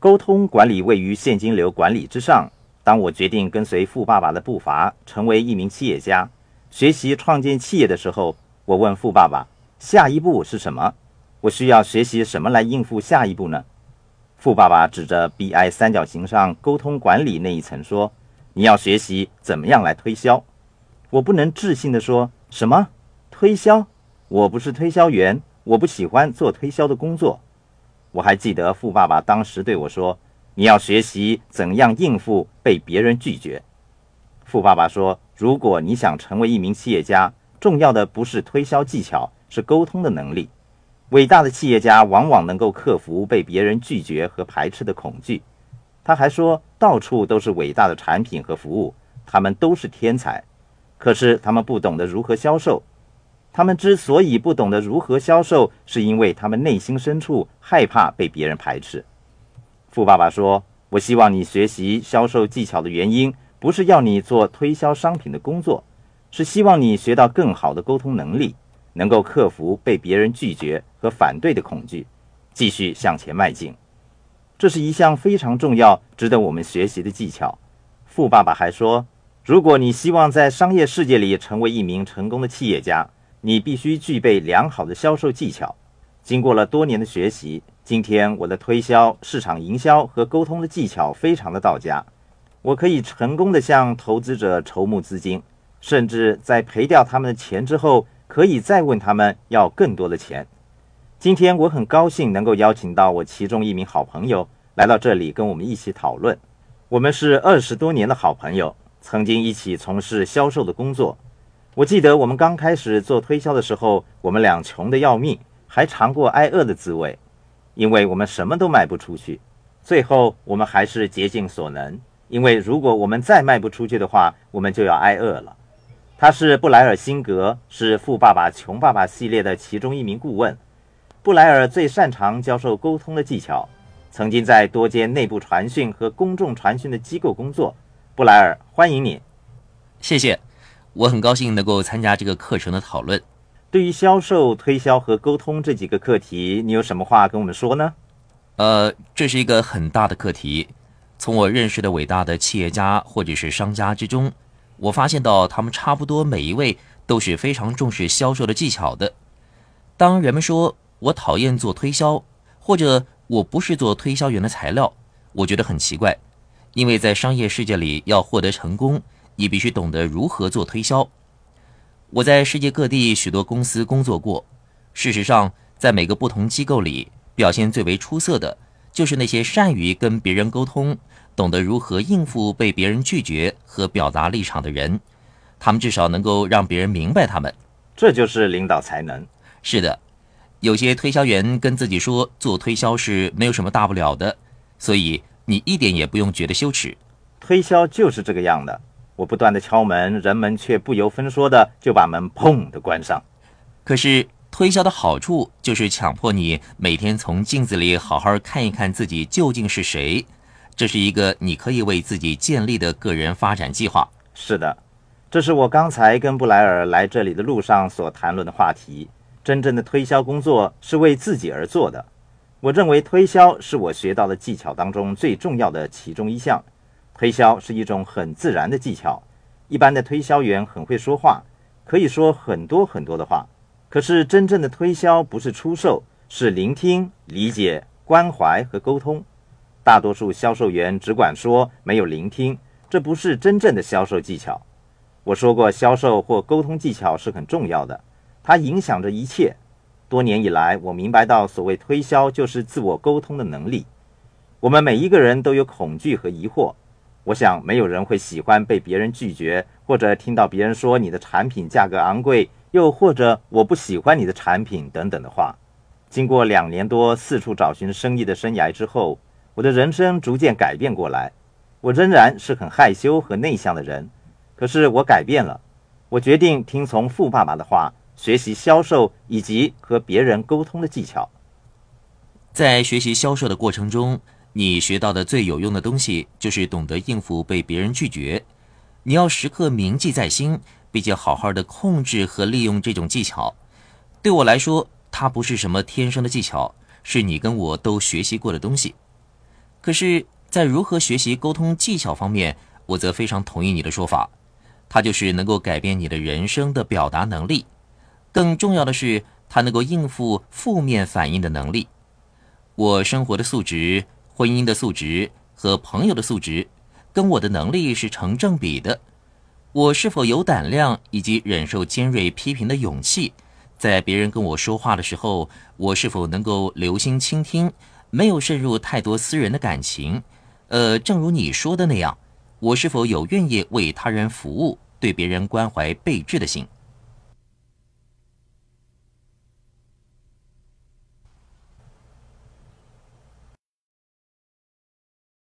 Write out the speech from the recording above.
沟通管理位于现金流管理之上。当我决定跟随富爸爸的步伐，成为一名企业家，学习创建企业的时候，我问富爸爸：“下一步是什么？我需要学习什么来应付下一步呢？”富爸爸指着 BI 三角形上沟通管理那一层说：“你要学习怎么样来推销。”我不能置信地说：“什么推销？我不是推销员，我不喜欢做推销的工作。”我还记得富爸爸当时对我说。你要学习怎样应付被别人拒绝。富爸爸说：“如果你想成为一名企业家，重要的不是推销技巧，是沟通的能力。伟大的企业家往往能够克服被别人拒绝和排斥的恐惧。”他还说：“到处都是伟大的产品和服务，他们都是天才，可是他们不懂得如何销售。他们之所以不懂得如何销售，是因为他们内心深处害怕被别人排斥。”富爸爸说：“我希望你学习销售技巧的原因，不是要你做推销商品的工作，是希望你学到更好的沟通能力，能够克服被别人拒绝和反对的恐惧，继续向前迈进。这是一项非常重要、值得我们学习的技巧。”富爸爸还说：“如果你希望在商业世界里成为一名成功的企业家，你必须具备良好的销售技巧。经过了多年的学习。”今天我的推销、市场营销和沟通的技巧非常的到家，我可以成功的向投资者筹募资金，甚至在赔掉他们的钱之后，可以再问他们要更多的钱。今天我很高兴能够邀请到我其中一名好朋友来到这里跟我们一起讨论。我们是二十多年的好朋友，曾经一起从事销售的工作。我记得我们刚开始做推销的时候，我们俩穷得要命，还尝过挨饿的滋味。因为我们什么都卖不出去，最后我们还是竭尽所能。因为如果我们再卖不出去的话，我们就要挨饿了。他是布莱尔辛格，是《富爸爸穷爸爸》系列的其中一名顾问。布莱尔最擅长教授沟通的技巧，曾经在多间内部传讯和公众传讯的机构工作。布莱尔，欢迎你。谢谢，我很高兴能够参加这个课程的讨论。对于销售、推销和沟通这几个课题，你有什么话跟我们说呢？呃，这是一个很大的课题。从我认识的伟大的企业家或者是商家之中，我发现到他们差不多每一位都是非常重视销售的技巧的。当人们说我讨厌做推销，或者我不是做推销员的材料，我觉得很奇怪，因为在商业世界里要获得成功，你必须懂得如何做推销。我在世界各地许多公司工作过。事实上，在每个不同机构里，表现最为出色的，就是那些善于跟别人沟通、懂得如何应付被别人拒绝和表达立场的人。他们至少能够让别人明白他们。这就是领导才能。是的，有些推销员跟自己说做推销是没有什么大不了的，所以你一点也不用觉得羞耻。推销就是这个样的。我不断的敲门，人们却不由分说的就把门砰的关上。可是推销的好处就是强迫你每天从镜子里好好看一看自己究竟是谁。这是一个你可以为自己建立的个人发展计划。是的，这是我刚才跟布莱尔来这里的路上所谈论的话题。真正的推销工作是为自己而做的。我认为推销是我学到的技巧当中最重要的其中一项。推销是一种很自然的技巧，一般的推销员很会说话，可以说很多很多的话。可是真正的推销不是出售，是聆听、理解、关怀和沟通。大多数销售员只管说，没有聆听，这不是真正的销售技巧。我说过，销售或沟通技巧是很重要的，它影响着一切。多年以来，我明白到，所谓推销就是自我沟通的能力。我们每一个人都有恐惧和疑惑。我想，没有人会喜欢被别人拒绝，或者听到别人说你的产品价格昂贵，又或者我不喜欢你的产品等等的话。经过两年多四处找寻生意的生涯之后，我的人生逐渐改变过来。我仍然是很害羞和内向的人，可是我改变了。我决定听从富爸爸的话，学习销售以及和别人沟通的技巧。在学习销售的过程中。你学到的最有用的东西就是懂得应付被别人拒绝。你要时刻铭记在心，并且好好的控制和利用这种技巧。对我来说，它不是什么天生的技巧，是你跟我都学习过的东西。可是，在如何学习沟通技巧方面，我则非常同意你的说法，它就是能够改变你的人生的表达能力。更重要的是，它能够应付负面反应的能力。我生活的素质、婚姻的素质和朋友的素质，跟我的能力是成正比的。我是否有胆量以及忍受尖锐批评的勇气？在别人跟我说话的时候，我是否能够留心倾听，没有渗入太多私人的感情？呃，正如你说的那样，我是否有愿意为他人服务、对别人关怀备至的心？